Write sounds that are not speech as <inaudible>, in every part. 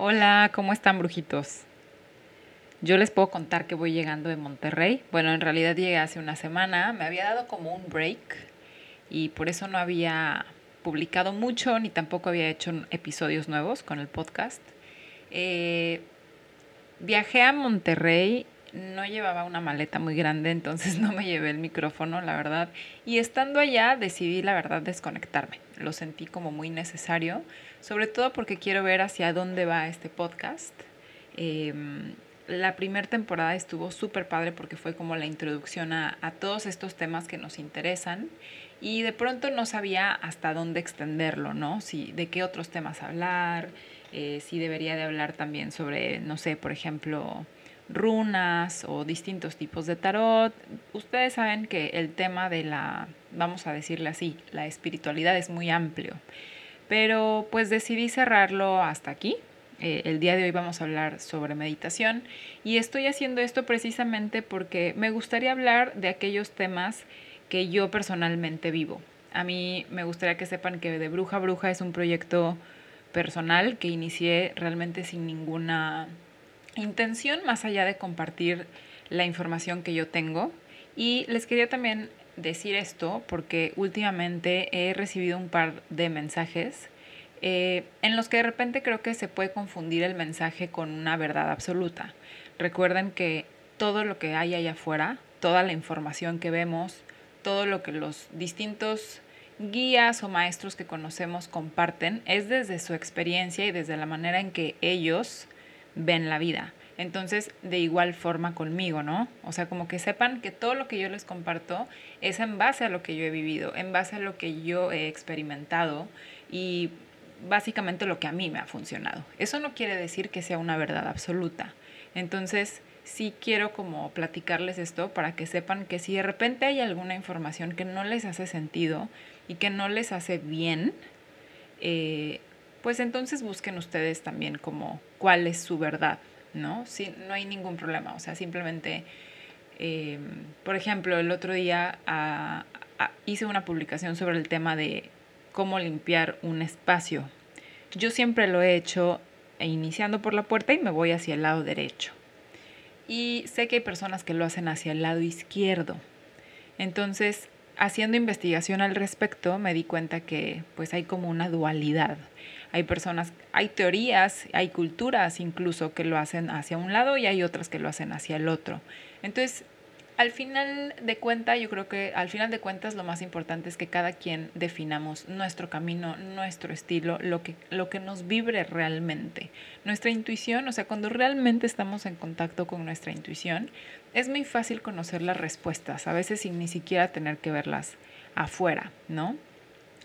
Hola, ¿cómo están brujitos? Yo les puedo contar que voy llegando de Monterrey. Bueno, en realidad llegué hace una semana. Me había dado como un break y por eso no había publicado mucho ni tampoco había hecho episodios nuevos con el podcast. Eh, viajé a Monterrey, no llevaba una maleta muy grande, entonces <laughs> no me llevé el micrófono, la verdad. Y estando allá decidí, la verdad, desconectarme. Lo sentí como muy necesario, sobre todo porque quiero ver hacia dónde va este podcast. Em, la primera temporada estuvo súper padre porque fue como la introducción a, todos estos temas que nos interesan y de pronto no sabía hasta dónde extenderlo, ¿no? Si, de qué otros temas hablar, eh, si debería de hablar también sobre, no sé, por ejemplo, runas o distintos tipos de tarot. Ustedes saben que el tema de la, vamos a decirle así, la espiritualidad es muy amplio, pero pues decidí cerrarlo hasta aquí eh, el día de hoy vamos a hablar sobre meditación y estoy haciendo esto precisamente porque me gustaría hablar de aquellos temas que yo personalmente vivo. A mí me gustaría que sepan que de Bruja a Bruja es un proyecto personal que inicié realmente sin ninguna intención más allá de compartir la información que yo tengo. Y les quería también decir esto porque últimamente he recibido un par de mensajes eh, en los que de repente creo que se puede confundir el mensaje con una verdad absoluta. Recuerden que todo lo que hay allá afuera, toda la información que vemos, todo lo que los distintos guías o maestros que conocemos comparten es desde su experiencia y desde la manera en que ellos ven la vida. Entonces, de igual forma conmigo, ¿no? O sea, como que sepan que todo lo que yo les comparto es en base a lo que yo he vivido, en base a lo que yo he experimentado y básicamente lo que a mí me ha funcionado. Eso no quiere decir que sea una verdad absoluta. Entonces, sí quiero como platicarles esto para que sepan que si de repente hay alguna información que no les hace sentido y que no les hace bien, eh, pues entonces busquen ustedes también como cuál es su verdad, ¿no? Si, no hay ningún problema, o sea, simplemente, eh, por ejemplo, el otro día ah, ah, hice una publicación sobre el tema de cómo limpiar un espacio. Yo siempre lo he hecho iniciando por la puerta y me voy hacia el lado derecho. Y sé que hay personas que lo hacen hacia el lado izquierdo. Entonces, haciendo investigación al respecto, me di cuenta que pues hay como una dualidad. Hay personas, hay teorías, hay culturas incluso que lo hacen hacia un lado y hay otras que lo hacen hacia el otro. Entonces, al final de cuentas, yo creo que al final de cuentas lo más importante es que cada quien definamos nuestro camino, nuestro estilo, lo que, lo que nos vibre realmente. Nuestra intuición, o sea, cuando realmente estamos en contacto con nuestra intuición, es muy fácil conocer las respuestas, a veces sin ni siquiera tener que verlas afuera, ¿no?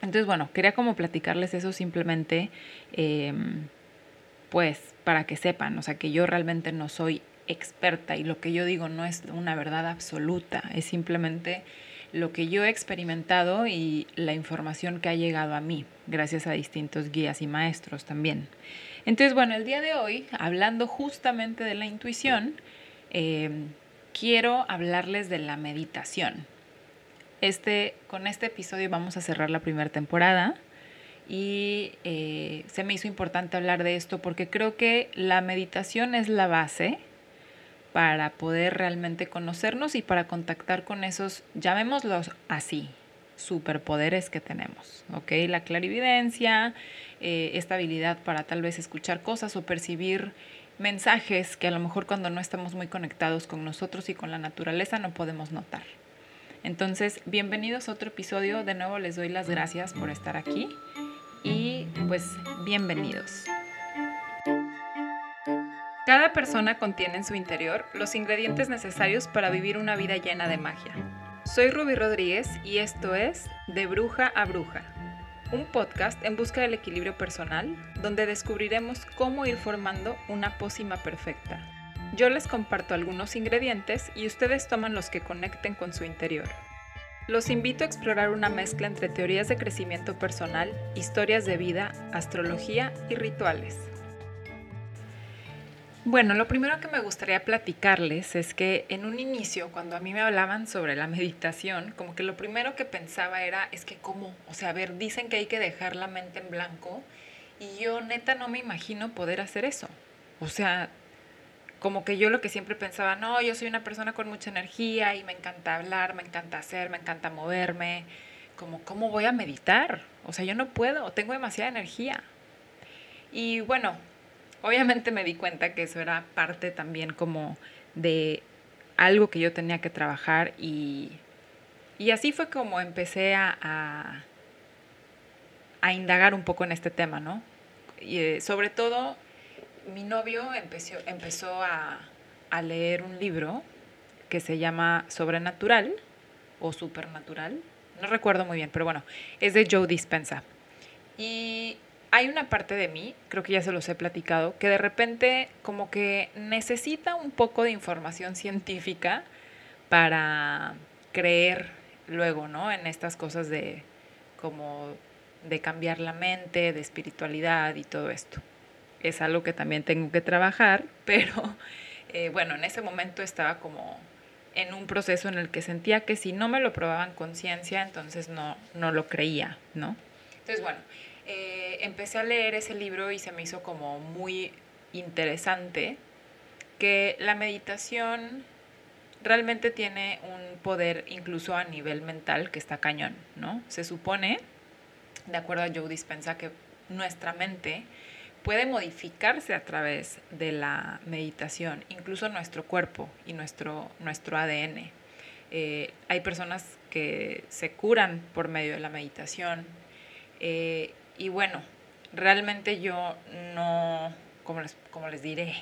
Entonces, bueno, quería como platicarles eso simplemente, em, pues, para que sepan, o sea, que yo realmente no soy experta y lo que yo digo no es una verdad absoluta, es simplemente lo que yo he experimentado y la información que ha llegado a mí, gracias a distintos guías y maestros también. Entonces, bueno, el día de hoy, hablando justamente de la intuición, eh, quiero hablarles de la meditación. Este, con este episodio vamos a cerrar la primera temporada y eh, se me hizo importante hablar de esto porque creo que la meditación es la base para poder realmente conocernos y para contactar con esos, llamémoslos así, superpoderes que tenemos, ¿ok? La clarividencia, eh, esta habilidad para tal vez escuchar cosas o percibir mensajes que a lo mejor cuando no estamos muy conectados con nosotros y con la naturaleza no podemos notar. Entonces, bienvenidos a otro episodio. De nuevo les doy las gracias por estar aquí y pues bienvenidos. Cada persona contiene en su interior los ingredientes necesarios para vivir una vida llena de magia. Soy Ruby Rodríguez y esto es De Bruja a Bruja, un podcast en busca del equilibrio personal donde descubriremos cómo ir formando una pócima perfecta. Yo les comparto algunos ingredientes y ustedes toman los que conecten con su interior. Los invito a explorar una mezcla entre teorías de crecimiento personal, historias de vida, astrología y rituales. Bueno, lo primero que me gustaría platicarles es que en un inicio, cuando a mí me hablaban sobre la <laughs> meditación, como que lo primero que pensaba era, es que cómo, o sea, a ver, dicen que hay que dejar la mente en blanco Y yo neta no me imagino poder hacer eso. O sea, como que yo lo que siempre pensaba, no, yo soy una persona con mucha energía y me encanta hablar, me encanta hacer, me encanta moverme, como, ¿cómo voy a meditar? O sea, yo no puedo, tengo demasiada energía. Y bueno, obviamente me di cuenta que eso era parte también como de algo que yo tenía que trabajar y, y así fue como empecé a, a, indagar un poco en este tema, ¿no? Y, eh, sobre todo, mi novio empezó, empezó a, a leer un libro que se llama Sobrenatural o Supernatural, no recuerdo muy bien, pero bueno, es de Joe Dispensa. Y hay una parte de mí, creo que ya se los he platicado, que de repente como que necesita un poco de información científica para creer luego, ¿no? En estas cosas de como de cambiar la mente, de espiritualidad y todo esto. Es algo que también tengo que trabajar, <laughs> pero eh, bueno, en ese momento estaba como en un proceso en el que sentía que si no me lo probaban con ciencia, entonces no, no lo creía, ¿no? Entonces, bueno, eh, empecé a leer ese libro y se me hizo como muy interesante que la meditación realmente tiene un poder incluso a nivel mental que está cañón, ¿no? Se supone, de acuerdo a Joe Dispensa, que nuestra mente puede modificarse a través de la meditación, incluso nuestro cuerpo y nuestro, nuestro ADN. Eh, hay personas que se curan por medio de la meditación. Eh, y bueno, realmente yo no, como les, como les diré,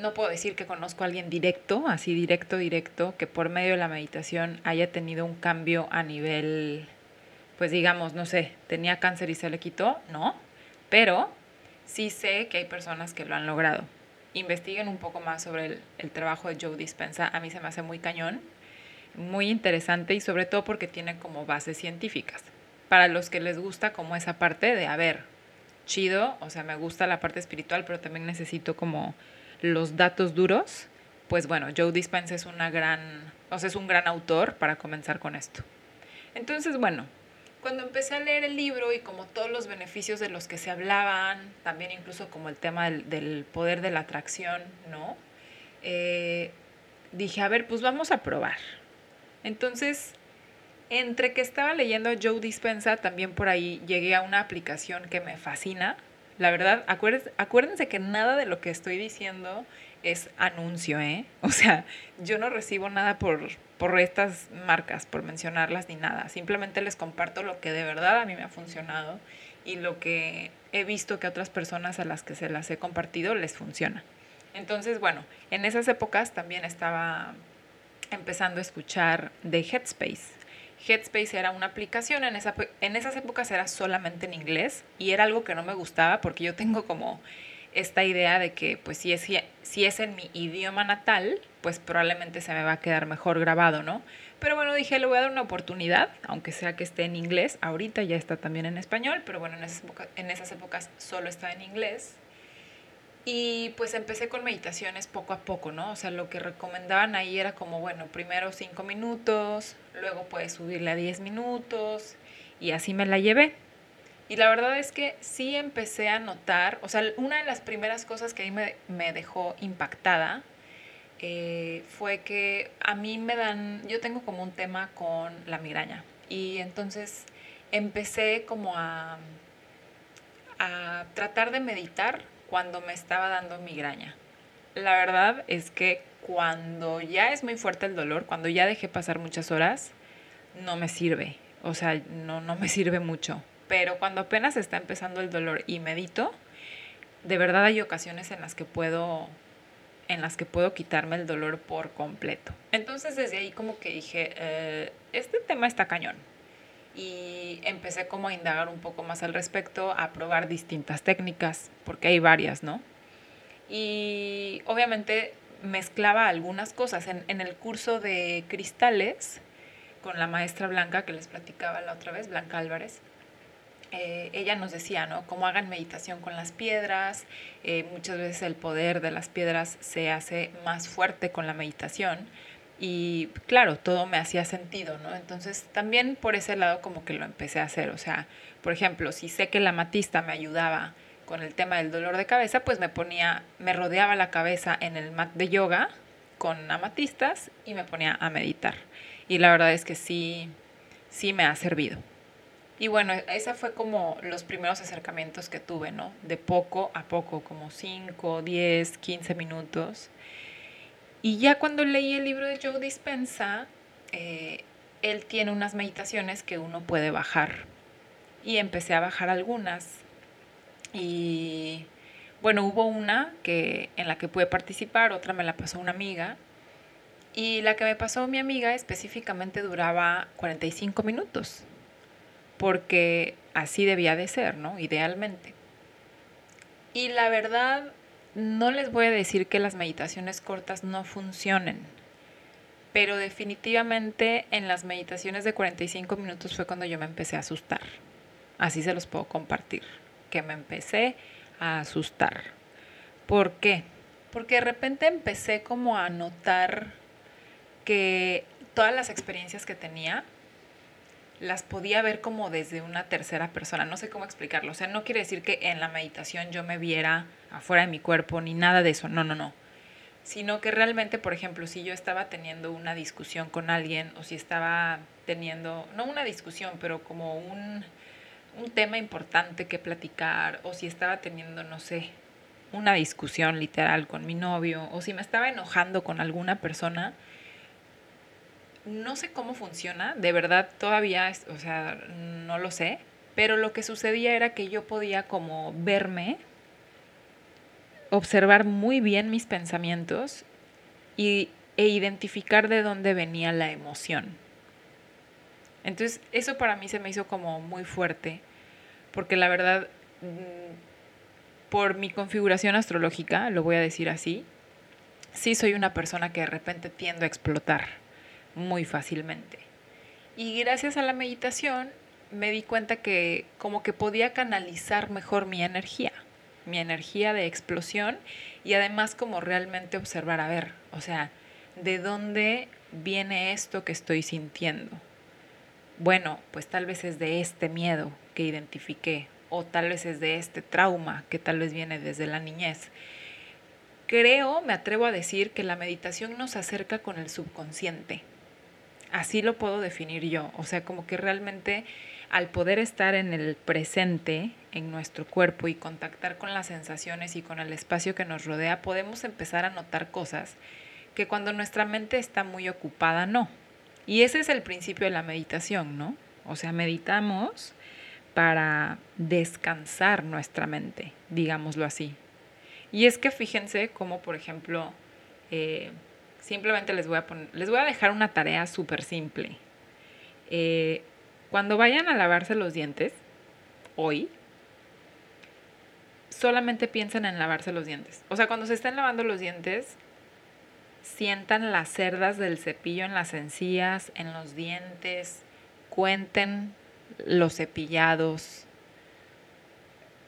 no puedo decir que conozco a alguien directo, así directo, directo, que por medio de la meditación haya tenido un cambio a nivel, pues digamos, no sé, tenía cáncer y se le quitó, no, pero sí sé que hay personas que lo han logrado. Investiguen un poco más sobre el, trabajo de Joe Dispensa. A mí se me hace muy cañón, muy interesante y sobre todo porque tiene como bases científicas. Para los que les gusta como esa parte de, a ver, chido, o sea, me gusta la parte espiritual, pero también necesito como los datos duros, pues bueno, Joe Dispenza es una gran, o sea, es un gran autor para comenzar con esto. Entonces, bueno, cuando empecé a leer el libro y como todos los beneficios de los que se hablaban, también incluso como el tema del, poder de la atracción, ¿no? Eh, dije, a ver, pues vamos a probar. Entonces, entre que estaba leyendo Joe Dispensa, también por ahí llegué a una aplicación que me fascina. La verdad, acuérdense, acuérdense que nada de lo que estoy diciendo es anuncio, ¿eh? <laughs> O sea, yo no recibo nada por, por estas marcas, por mencionarlas ni nada. Simplemente les comparto lo que de verdad a mí me ha funcionado y lo que he visto que a otras personas a las que se las he compartido les funciona. Entonces, bueno, en esas épocas también estaba empezando a escuchar de Headspace. Headspace era una aplicación, en, esa, en esas épocas era solamente en inglés y era algo que no me gustaba porque yo tengo como esta idea de que pues si es, si es en mi idioma natal, pues probablemente se me va a quedar mejor grabado, ¿no? Pero bueno, dije, le voy a dar una oportunidad, aunque sea que esté en inglés. Ahorita ya está también en español, pero bueno, en esas, en esas épocas solo está en inglés. Y pues empecé con meditaciones poco a poco, ¿no? O sea, lo que recomendaban ahí era como, bueno, primero cinco minutos, luego puedes subirle a 10 minutos, y así me la llevé. Y la verdad es que sí empecé a notar, o sea, una de las primeras cosas que ahí me, me dejó impactada eh, fue que a mí me dan, yo tengo como un tema con la migraña. Y entonces empecé como a, a tratar de meditar cuando me estaba dando migraña. La verdad es que cuando ya es muy fuerte el dolor, cuando ya dejé pasar muchas horas, no me sirve. O sea, no, no me sirve mucho pero cuando apenas está empezando el dolor y medito, de verdad hay ocasiones en las que puedo en las que puedo quitarme el dolor por completo. Entonces desde ahí como que dije, eh, este tema está cañón. Y empecé como a indagar un poco más al respecto, a probar distintas técnicas, porque hay varias, ¿no? Y obviamente mezclaba algunas cosas. En, en el curso de cristales, con la maestra Blanca que les platicaba la otra vez, Blanca Álvarez, eh, ella nos decía, ¿no? Cómo hagan meditación con las piedras. Eh, muchas veces el poder de las piedras se hace más fuerte con la meditación. Y claro, todo me hacía sentido, ¿no? Entonces también por ese lado como que lo empecé a hacer. O sea, por ejemplo, si sé que la matista me ayudaba con el tema del dolor de cabeza, pues me ponía, me rodeaba la cabeza en el mat de yoga con amatistas y me ponía a meditar. Y la verdad es que sí, sí me ha servido. Y bueno, esa fue como los primeros acercamientos que tuve, ¿no? De poco a poco, como 5, 10, 15 minutos. Y ya cuando leí el libro de Joe Dispensa, eh, él tiene unas meditaciones que uno puede bajar. Y empecé a bajar algunas. Y bueno, hubo una que, en la que pude participar, otra me la pasó una amiga. Y la que me pasó mi amiga específicamente duraba 45 minutos, porque así debía de ser, ¿no? Idealmente. Y la verdad, no les voy a decir que las meditaciones cortas no funcionen, pero definitivamente en las meditaciones de 45 minutos fue cuando yo me empecé a asustar. Así se los puedo compartir, que me empecé a asustar. ¿Por qué? Porque de repente empecé como a notar que todas las experiencias que tenía las podía ver como desde una tercera persona. No sé cómo explicarlo. O sea, no quiere decir que en la meditación yo me viera afuera de mi cuerpo ni nada de eso. No, no, no. Sino que realmente, por ejemplo, si yo estaba teniendo una discusión con alguien o si estaba teniendo, no una discusión, pero como un, un tema importante que platicar o si estaba teniendo, no sé, una discusión literal con mi novio o si me estaba enojando con alguna persona, no sé cómo funciona, de verdad todavía, o sea, no lo sé, pero lo que sucedía era que yo podía como verme, observar muy bien mis pensamientos y, e identificar de dónde venía la emoción. Entonces, eso para mí se me hizo como muy fuerte porque la verdad, mm, por mi configuración astrológica, lo voy a decir así, sí soy una persona que de repente tiendo a explotar muy fácilmente. Y gracias a la meditación me di cuenta que como que podía canalizar mejor mi energía, mi energía de explosión y además como realmente observar, a ver, o sea, ¿de dónde viene esto que estoy sintiendo? Bueno, pues tal vez es de este miedo que identifiqué o tal vez es de este trauma que tal vez viene desde la niñez. Creo, me atrevo a decir que la meditación nos acerca con el subconsciente. Así lo puedo definir yo. O sea, como que realmente al poder estar en el presente, en nuestro cuerpo y contactar con las sensaciones y con el espacio que nos rodea, podemos empezar a notar cosas que cuando nuestra mente está muy ocupada no. Y ese es el principio de la meditación, ¿no? O sea, meditamos para descansar nuestra mente, digámoslo así. Y es que fíjense cómo, por ejemplo, eh, simplemente les voy a poner, les voy a dejar una tarea súper simple. Eh, cuando vayan a lavarse los dientes, hoy, solamente piensen en lavarse los dientes. O sea, cuando se estén lavando los dientes, sientan las cerdas del cepillo en las encías, en los dientes, cuenten los cepillados,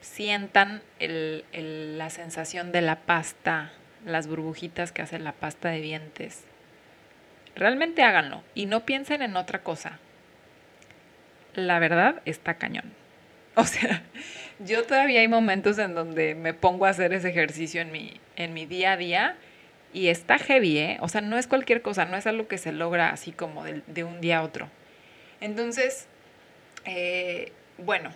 sientan la sensación de la pasta, las burbujitas que hace la pasta de dientes. Realmente háganlo y no piensen en otra cosa. La verdad está cañón. O sea, <laughs> yo todavía hay momentos en donde me pongo a hacer ese ejercicio en mi, en mi día a día y está heavy, ¿eh? O sea, no es cualquier cosa, no es algo que se logra así como de, un día a otro. Entonces, eh, bueno,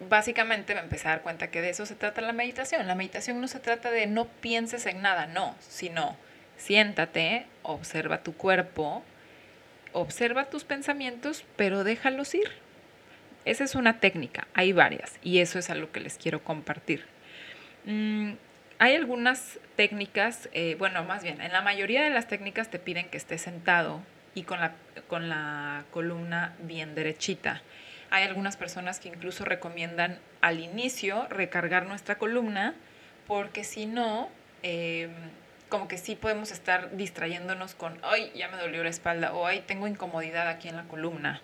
básicamente me empecé a dar cuenta que de eso se trata la meditación. La meditación no se trata de no pienses en nada, no, sino siéntate, observa tu cuerpo, observa tus pensamientos, pero déjalos ir. Esa es una técnica, hay varias, y eso es algo que les quiero compartir. Mm, hay algunas técnicas, eh, bueno, más bien, en la mayoría de las técnicas te piden que estés sentado y con la, con la columna bien derechita. Hay algunas personas que incluso recomiendan al inicio recargar nuestra columna porque si no, em, como que sí podemos estar distrayéndonos con, ay, ya me dolió la espalda o ay, tengo incomodidad aquí en la columna.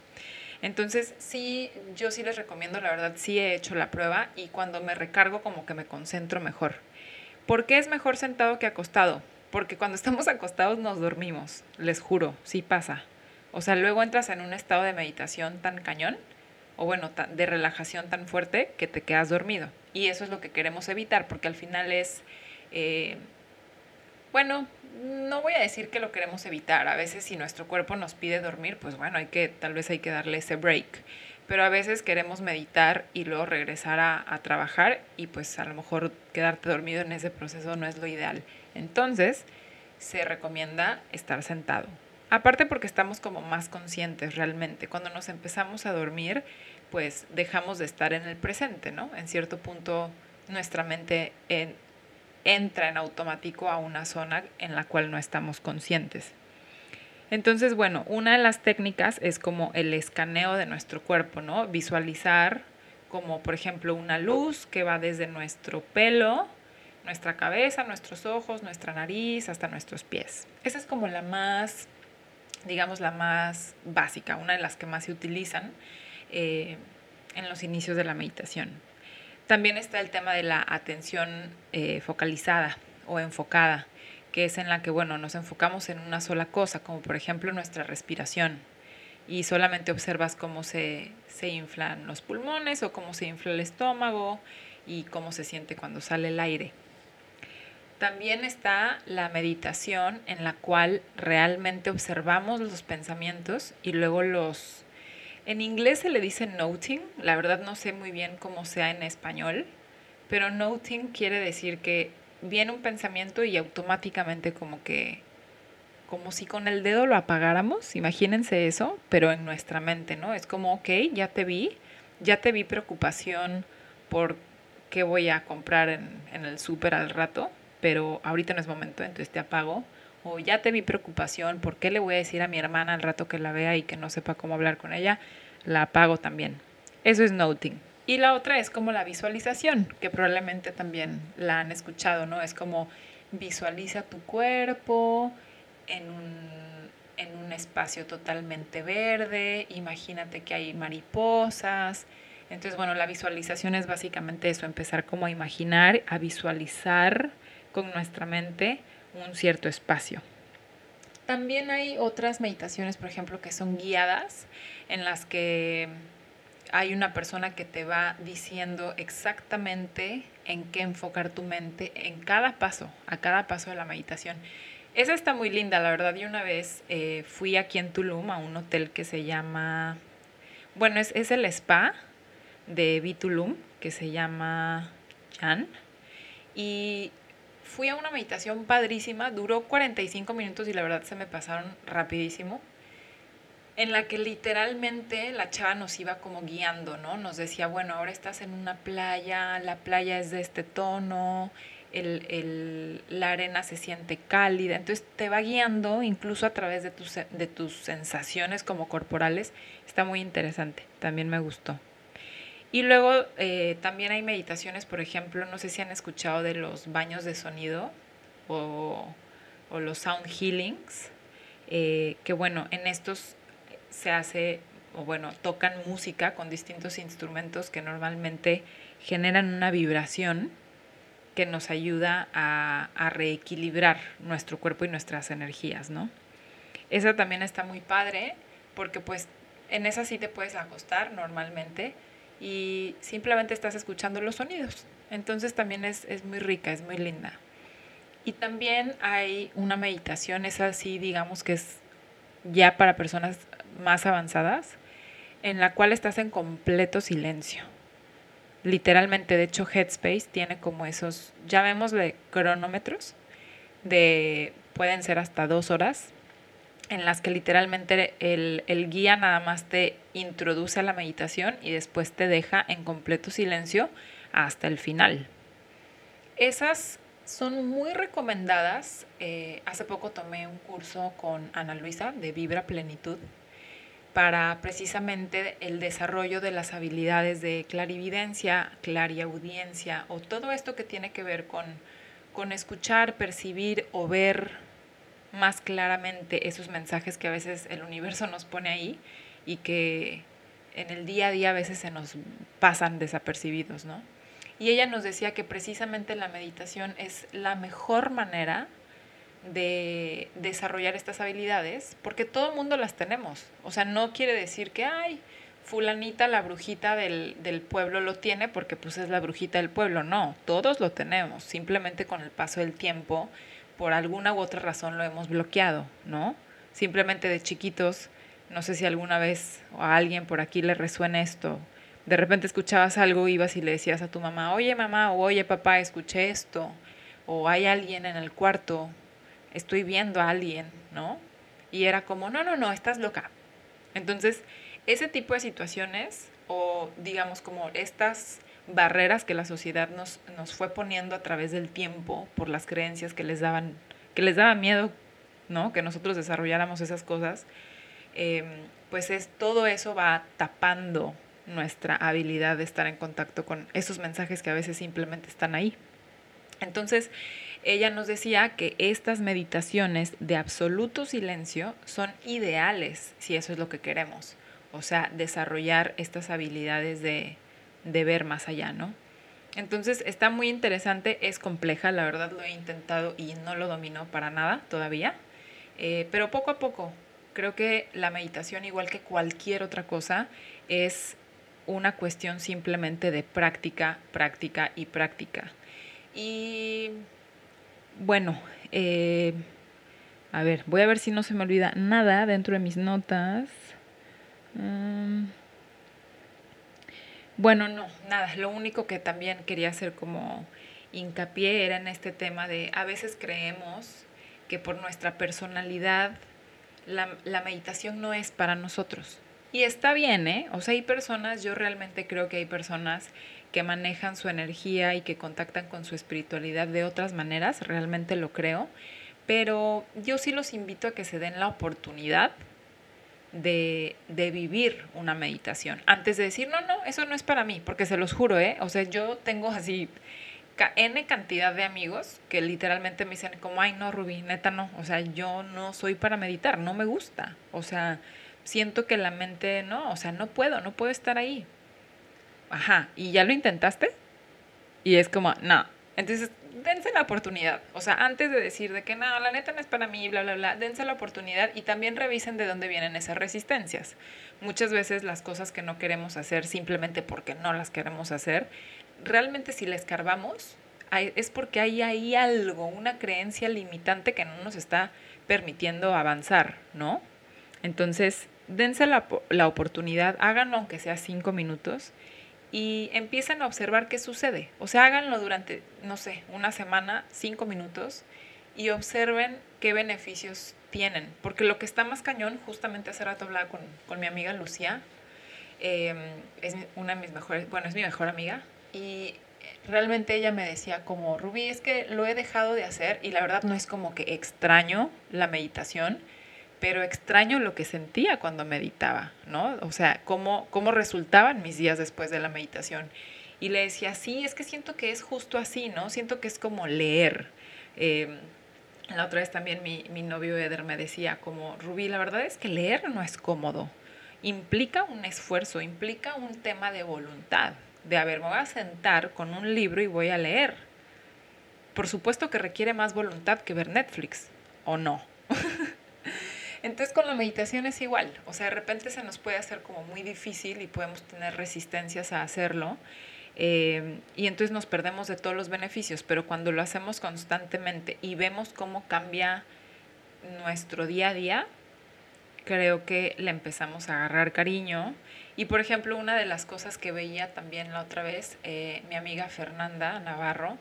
Entonces, sí, yo sí les recomiendo, la verdad, sí he hecho la prueba y cuando me recargo como que me concentro mejor. ¿Por qué es mejor sentado que acostado? porque cuando estamos acostados nos dormimos, les juro, sí pasa. O sea, luego entras en un estado de meditación tan cañón, o bueno, de relajación tan fuerte que te quedas dormido. Y eso es lo que queremos evitar, porque al final es, eh, bueno, no voy a decir que lo queremos evitar. A veces si nuestro cuerpo nos pide dormir, pues bueno, hay que, tal vez hay que darle ese break. Pero a veces queremos meditar y luego regresar a, a trabajar y pues a lo mejor quedarte dormido en ese proceso no es lo ideal. Entonces, se recomienda estar sentado. Aparte porque estamos como más conscientes realmente. Cuando nos empezamos a dormir, pues dejamos de estar en el presente, ¿no? En cierto punto nuestra mente entra en automático a una zona en la cual no estamos conscientes. Entonces, bueno, una de las técnicas es como el escaneo de nuestro cuerpo, ¿no? Visualizar como, por ejemplo, una luz que va desde nuestro pelo, nuestra cabeza, nuestros ojos, nuestra nariz, hasta nuestros pies. Esa es como la más, digamos, la más básica, una de las que más se utilizan eh, en los inicios de la meditación. También está el tema de la atención eh, focalizada o enfocada que es en la que, bueno, nos enfocamos en una sola cosa, como por ejemplo nuestra respiración, y solamente observas cómo se, se inflan los pulmones o cómo se infla el estómago y cómo se siente cuando sale el aire. También está la meditación en la cual realmente observamos los pensamientos y luego los... En inglés se le dice noting, la verdad no sé muy bien cómo sea en español, pero noting quiere decir que viene un pensamiento y automáticamente como que, como si con el dedo lo apagáramos, imagínense eso, pero en nuestra mente, ¿no? Es como, ok, ya te vi, ya te vi preocupación por qué voy a comprar en, en el súper al rato, pero ahorita no es momento, entonces te apago. O ya te vi preocupación, ¿por qué le voy a decir a mi hermana al rato que la vea y que no sepa cómo hablar con ella? La apago también. Eso es noting. Y la otra es como la visualización, que probablemente también la han escuchado, ¿no? Es como visualiza tu cuerpo en un, espacio totalmente verde, imagínate que hay mariposas. Entonces, bueno, la visualización es básicamente eso, empezar como a imaginar, a visualizar con nuestra mente un cierto espacio. También hay otras meditaciones, por ejemplo, que son guiadas, en las que hay una persona que te va diciendo exactamente en qué enfocar tu mente en cada paso, a cada paso de la meditación. Esa está muy linda, la verdad. Yo una vez eh, fui aquí en Tulum a un hotel que se llama, bueno, es, es el spa de Vitulum, que se llama Chan. Y fui a una meditación padrísima, duró 45 minutos y la verdad se me pasaron rapidísimo en la que literalmente la chava nos iba como guiando, ¿no? Nos decía, bueno, ahora estás en una playa, la playa es de este tono, el, la arena se siente cálida, entonces te va guiando incluso a través de tus, de tus sensaciones como corporales, está muy interesante, también me gustó. Y luego eh, también hay meditaciones, por ejemplo, no sé si han escuchado de los baños de sonido o, los sound healings, eh, que bueno, en estos se hace, o bueno, tocan música con distintos instrumentos que normalmente generan una vibración que nos ayuda a, reequilibrar nuestro cuerpo y nuestras energías, ¿no? Esa también está muy padre porque pues en esa sí te puedes acostar normalmente y simplemente estás escuchando los sonidos. Entonces también es, es muy rica, es muy linda. Y también hay una meditación, esa sí digamos que es ya para personas más avanzadas, en la cual estás en completo silencio. Literalmente, de hecho, Headspace tiene como esos, llamémosle cronómetros, de pueden ser hasta dos horas, en las que literalmente el, el guía nada más te introduce a la meditación y después te deja en completo silencio hasta el final. Esas son muy recomendadas. Eh, hace poco tomé un curso con Ana Luisa de Vibra Plenitud para precisamente el desarrollo de las habilidades de clarividencia, clariaudiencia o todo esto que tiene que ver con, con escuchar, percibir o ver más claramente esos mensajes que a veces el universo nos pone ahí y que en el día a día a veces se nos pasan desapercibidos, ¿no? Y ella nos decía que precisamente la meditación es la mejor manera de desarrollar estas habilidades, porque todo el mundo las tenemos. O sea, no quiere decir que, ay, fulanita, la brujita del, del, pueblo lo tiene porque pues es la brujita del pueblo. No, todos lo tenemos. Simplemente con el paso del tiempo, por alguna u otra razón lo hemos bloqueado, ¿no? Simplemente de chiquitos, no sé si alguna vez a alguien por aquí le resuena esto. De repente escuchabas algo, ibas y le decías a tu mamá, oye mamá o oye papá, escuché esto. O hay alguien en el cuarto, estoy viendo a alguien, ¿no? Y era como, no, no, no, estás loca. Entonces, ese tipo de situaciones o digamos como estas barreras que la sociedad nos, nos fue poniendo a través del tiempo por las creencias que les daban, que les daba miedo, ¿no? Que nosotros desarrolláramos esas cosas, em, pues es, todo eso va tapando nuestra habilidad de estar en contacto con esos mensajes que a veces simplemente están ahí. Entonces, ella nos decía que estas meditaciones de absoluto silencio son ideales si eso es lo que queremos. O sea, desarrollar estas habilidades de, ver más allá, ¿no? Entonces está muy interesante, es compleja, la verdad lo he intentado y no lo domino para nada todavía, eh, pero poco a poco creo que la meditación, igual que cualquier otra cosa, es una cuestión simplemente de práctica, práctica y práctica. Y bueno, eh, a ver, voy a ver si no se me olvida nada dentro de mis notas. Mm. Bueno, no, nada. Lo único que también quería hacer como hincapié era en este tema de a veces creemos que por nuestra personalidad la, la meditación no es para nosotros. Y está bien, ¿eh? O sea, hay personas, yo realmente creo que hay personas que manejan su energía y que contactan con su espiritualidad de otras maneras, realmente lo creo, pero yo sí los invito a que se den la oportunidad de, de, vivir una meditación antes de decir, no, no, eso no es para mí, porque se los juro, ¿eh? O sea, yo tengo así N cantidad de amigos que literalmente me dicen como, ay, no, Rubí, neta no, o sea, yo no soy para meditar, no me gusta, o sea, siento que la mente, no, o sea, no puedo, no puedo estar ahí. Ajá, ¿y ya lo intentaste? Y es como, no. Entonces, dense la oportunidad. O sea, antes de decir de que no, la neta no es para mí, bla, bla, bla, dense la oportunidad y también revisen de dónde vienen esas resistencias. Muchas veces las cosas que no queremos hacer simplemente porque no las queremos hacer, realmente si les escarbamos, es porque hay ahí algo, una creencia limitante que no nos está permitiendo avanzar, ¿no? Entonces, dense la, la oportunidad, háganlo aunque sea cinco minutos y empiecen a observar qué sucede. O sea, háganlo durante, no sé, una semana, cinco minutos y observen qué beneficios tienen. Porque lo que está más cañón, justamente hace rato hablaba con, con mi amiga Lucía, em, es una de mis mejores, bueno, es mi mejor amiga, y realmente ella me decía como, Rubí, es que lo he dejado de hacer y la verdad no es como que extraño la meditación, pero extraño lo que sentía cuando meditaba, ¿no? O sea, cómo, cómo resultaban mis días después de la meditación. Y le decía, sí, es que siento que es justo así, ¿no? Siento que es como leer. Em, la otra vez también mi, mi novio Eder me decía, como, Rubí, la verdad es que leer no es cómodo. Implica un esfuerzo, implica un tema de voluntad, de, a me voy a sentar con un libro y voy a leer. Por supuesto que requiere más voluntad que ver Netflix, ¿o no? Entonces con la meditación es igual, o sea, de repente se nos puede hacer como muy difícil y podemos tener resistencias a hacerlo. Eh, y entonces nos perdemos de todos los beneficios, pero cuando lo hacemos constantemente y vemos cómo cambia nuestro día a día, creo que le empezamos a agarrar cariño. Y por ejemplo, una de las cosas que veía también la otra vez, eh, mi amiga Fernanda Navarro,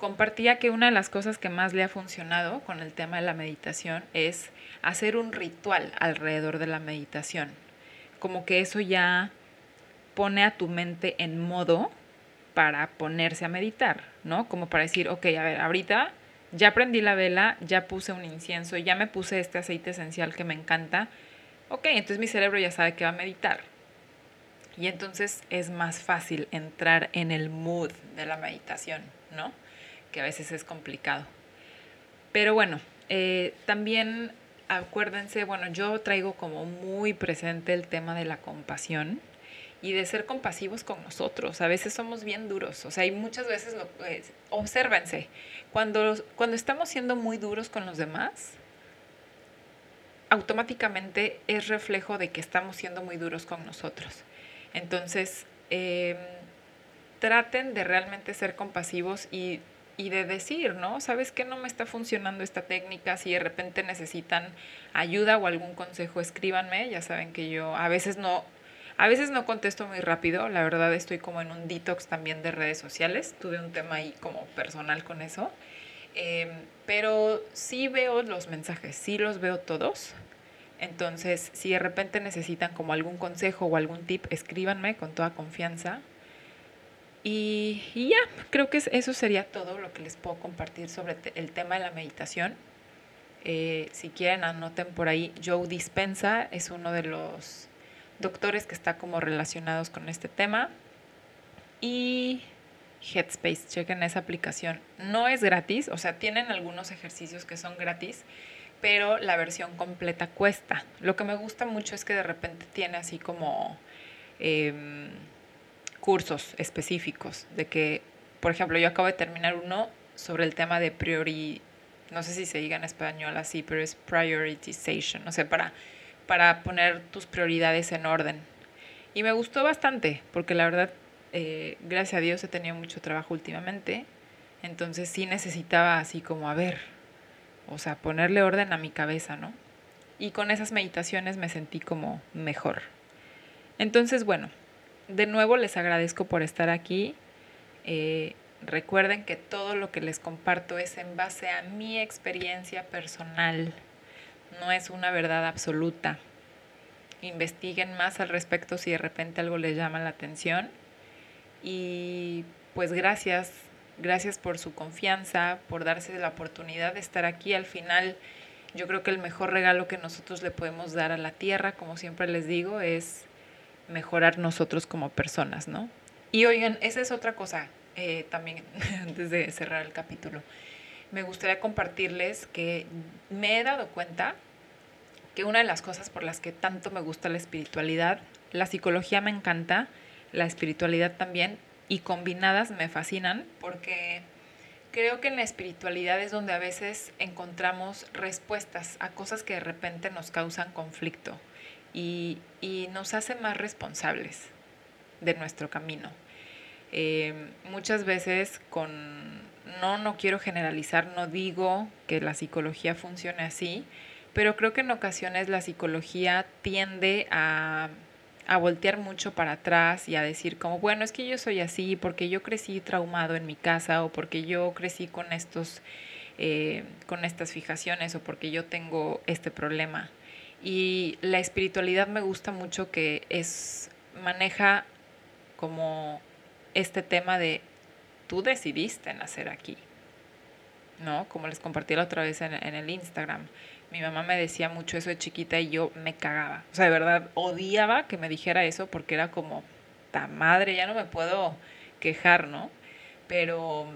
compartía que una de las cosas que más le ha funcionado con el tema de la meditación es hacer un ritual alrededor de la meditación. Como que eso ya pone a tu mente en modo para ponerse a meditar, ¿no? Como para decir, ok, a ver, ahorita ya prendí la vela, ya puse un incienso, ya me puse este aceite esencial que me encanta. Ok, entonces mi cerebro ya sabe que va a meditar. Y entonces es más fácil entrar en el mood de la meditación, ¿no? Que a veces es complicado. Pero bueno, eh, también acuérdense, bueno, yo traigo como muy presente el tema de la compasión y de ser compasivos con nosotros. A veces somos bien duros, o sea, y muchas veces, lo, obsérvense, cuando, cuando estamos siendo muy duros con los demás, automáticamente es reflejo de que estamos siendo muy duros con nosotros. Entonces, em, traten de realmente ser compasivos y, y, de decir, ¿no? ¿Sabes qué no me está funcionando esta técnica? Si de repente necesitan ayuda o algún consejo, escríbanme. Ya saben que yo a veces no, a veces no contesto muy rápido. La verdad estoy como en un detox también de redes sociales. Tuve un tema ahí como personal con eso. Em, pero sí veo los mensajes, sí los veo todos. Entonces, si de repente necesitan como algún consejo o algún tip, escríbanme con toda confianza. Y, ya, creo que eso sería todo lo que les puedo compartir sobre el tema de la meditación. Eh, si quieren, anoten por ahí. Joe Dispensa es uno de los doctores que está como relacionados con este tema. Y Headspace, chequen esa aplicación. No es gratis, o sea, tienen algunos ejercicios que son gratis, pero la versión completa cuesta. Lo que me gusta mucho es que de repente tiene así como em, cursos específicos, de que, por ejemplo, yo acabo de terminar uno sobre el tema de priori, no sé si se diga en español así, pero es prioritization, o sea, para, para poner tus prioridades en orden. Y me gustó bastante, porque la verdad, eh, gracias a Dios he tenido mucho trabajo últimamente, entonces sí necesitaba así como, a ver, o sea, ponerle orden a mi cabeza, ¿no? Y con esas meditaciones me sentí como mejor. Entonces, bueno, de nuevo les agradezco por estar aquí. Eh, recuerden que todo lo que les comparto es en base a mi experiencia personal, no es una verdad absoluta. Investiguen más al respecto si de repente algo les llama la atención. Y pues gracias Gracias por su confianza, por darse la oportunidad de estar aquí. Al final, yo creo que el mejor regalo que nosotros le podemos dar a la tierra, como siempre les digo, es mejorar nosotros como personas, ¿no? Y oigan, esa es otra cosa eh, también, <laughs> antes de cerrar el capítulo. Me gustaría compartirles que me he dado cuenta que una de las cosas por las que tanto me gusta la espiritualidad, la psicología me encanta, la espiritualidad también, y combinadas me fascinan porque creo que en la espiritualidad es donde a veces encontramos respuestas a cosas que de repente nos causan conflicto y, nos hacen más responsables de nuestro camino. Eh, muchas veces con, no, no quiero generalizar, no digo que la psicología funcione así, pero creo que en ocasiones la psicología tiende a a voltear mucho para atrás y a decir como, bueno, es que yo soy así porque yo crecí traumado en mi casa o porque yo crecí con estos, eh, con estas fijaciones o porque yo tengo este problema. Y la espiritualidad me gusta mucho que es, maneja como este tema de tú decidiste nacer aquí, ¿no? Como les compartí la otra vez en, en el Instagram mi mamá me decía mucho eso de chiquita y yo me cagaba. O sea, de verdad, odiaba que me dijera eso porque era como, ta madre, ya no me puedo quejar, ¿no? Pero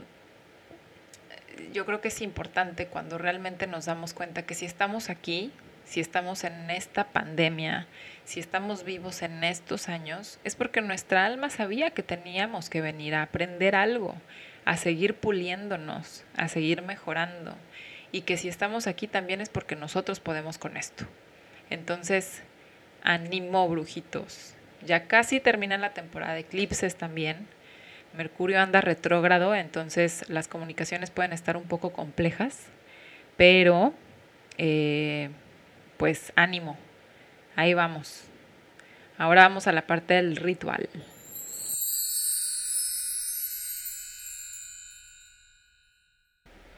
eh, yo creo que es importante cuando realmente nos damos cuenta que si estamos aquí, si estamos en esta pandemia, si estamos vivos en estos años, es porque nuestra alma sabía que teníamos que venir a aprender algo, a seguir puliéndonos, a seguir mejorando y que si estamos aquí también es porque nosotros podemos con esto. Entonces, ánimo, brujitos. Ya casi termina la temporada de eclipses también. Mercurio anda retrógrado, entonces las comunicaciones pueden estar un poco complejas, pero eh, pues ánimo, ahí vamos. Ahora vamos a la parte del ritual.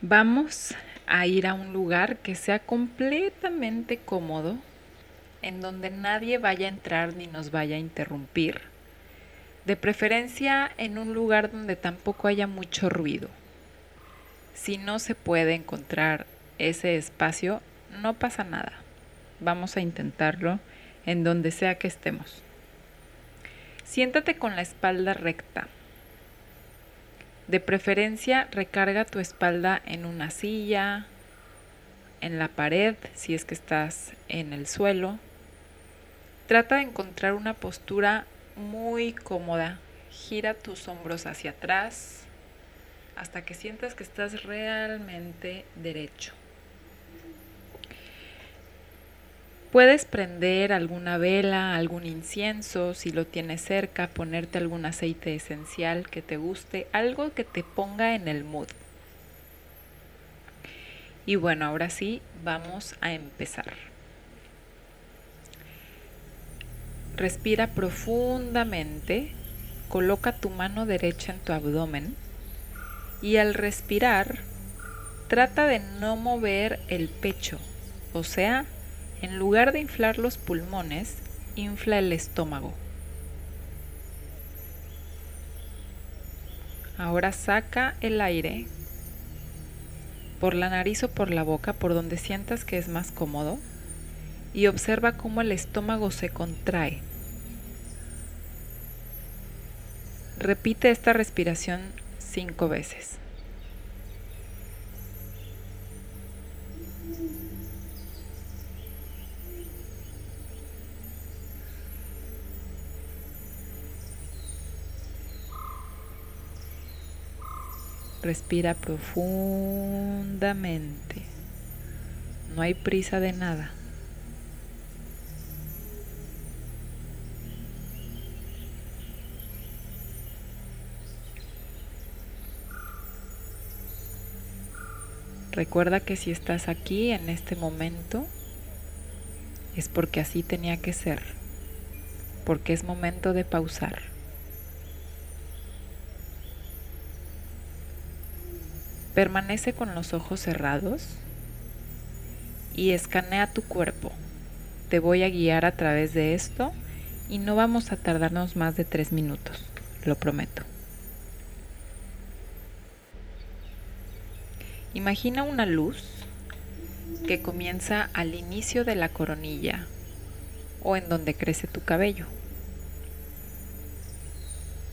Vamos a ir a un lugar que sea completamente cómodo, en donde nadie vaya a entrar ni nos vaya a interrumpir. De preferencia en un lugar donde tampoco haya mucho ruido. Si no se puede encontrar ese espacio, no pasa nada. Vamos a intentarlo en donde sea que estemos. Siéntate con la espalda recta de preferencia, recarga tu espalda en una silla, en la pared, si es que estás en el suelo. Trata de encontrar una postura muy cómoda. Gira tus hombros hacia atrás hasta que sientas que estás realmente derecho. Puedes prender alguna vela, algún incienso, si lo tienes cerca, ponerte algún aceite esencial que te guste, algo que te ponga en el mood. Y bueno, ahora sí, vamos a empezar. Respira profundamente, coloca tu mano derecha en tu abdomen y al respirar, trata de no mover el pecho, o sea, en lugar de inflar los pulmones, infla el estómago. Ahora saca el aire por la nariz o por la boca, por donde sientas que es más cómodo, y observa cómo el estómago se contrae. Repite esta respiración cinco veces. Respira profundamente. No hay prisa de nada. Recuerda que si estás aquí en este momento es porque así tenía que ser, porque es momento de pausar. Permanece con los ojos cerrados y escanea tu cuerpo. Te voy a guiar a través de esto y no vamos a tardarnos más de tres minutos, lo prometo. Imagina una luz que comienza al inicio de la coronilla o en donde crece tu cabello.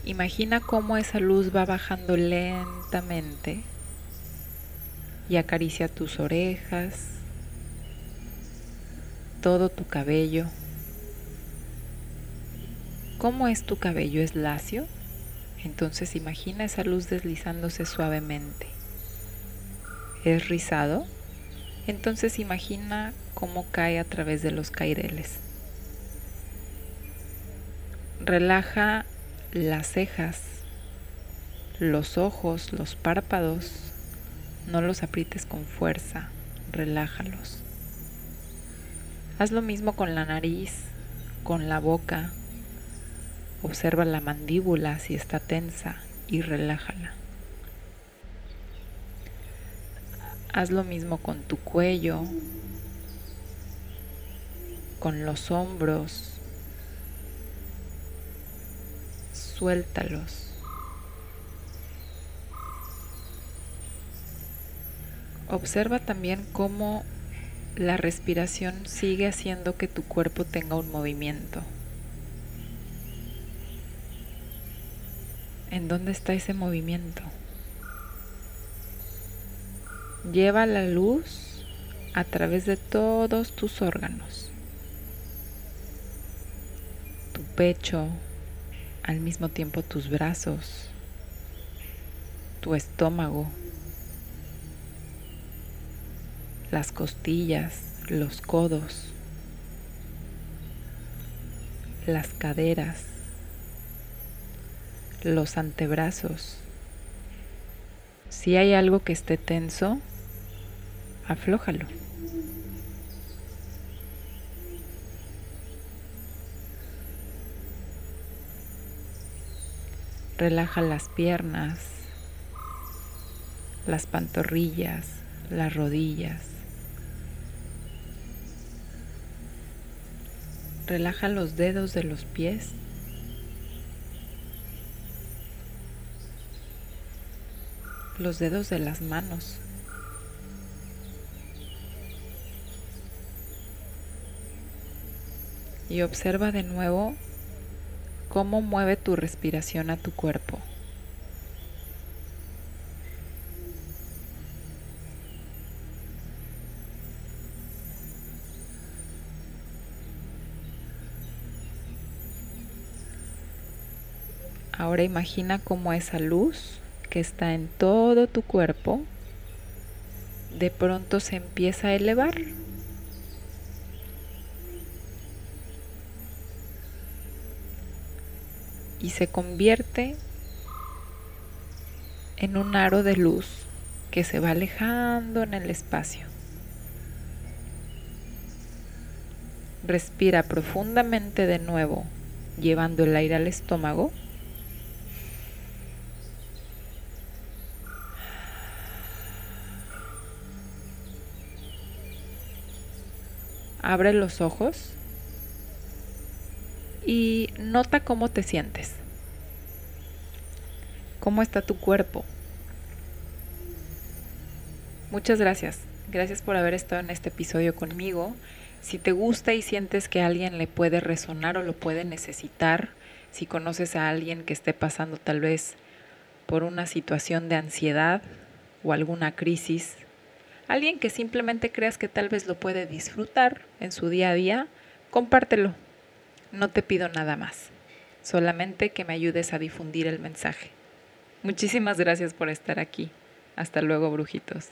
Imagina cómo esa luz va bajando lentamente y acaricia tus orejas, todo tu cabello. ¿Cómo es tu cabello? ¿Es lacio? Entonces imagina esa luz deslizándose suavemente. ¿Es rizado? Entonces imagina cómo cae a través de los caireles. Relaja las cejas, los ojos, los párpados, no los aprietes con fuerza, relájalos. Haz lo mismo con la nariz, con la boca. Observa la mandíbula si está tensa y relájala. Haz lo mismo con tu cuello, con los hombros. Suéltalos. Observa también cómo la respiración sigue haciendo que tu cuerpo tenga un movimiento. ¿En dónde está ese movimiento? Lleva la luz a través de todos tus órganos. Tu pecho, al mismo tiempo tus brazos, tu estómago, las costillas, los codos, las caderas, los antebrazos. Si hay algo que esté tenso, aflójalo. Relaja las piernas, las pantorrillas, las rodillas, Relaja los dedos de los pies. Los dedos de las manos. Y observa de nuevo cómo mueve tu respiración a tu cuerpo. Ahora imagina cómo esa luz que está en todo tu cuerpo de pronto se empieza a elevar. Y se convierte en un aro de luz que se va alejando en el espacio. Respira profundamente de nuevo, llevando el aire al estómago. Abre los ojos y nota cómo te sientes. ¿Cómo está tu cuerpo? Muchas gracias. Gracias por haber estado en este episodio conmigo. Si te gusta y sientes que alguien le puede resonar o lo puede necesitar, si conoces a alguien que esté pasando tal vez por una situación de ansiedad o alguna crisis, alguien que simplemente creas que tal vez lo puede disfrutar en su día a día, compártelo. No te pido nada más, solamente que me ayudes a difundir el mensaje. Muchísimas gracias por estar aquí. Hasta luego, brujitos.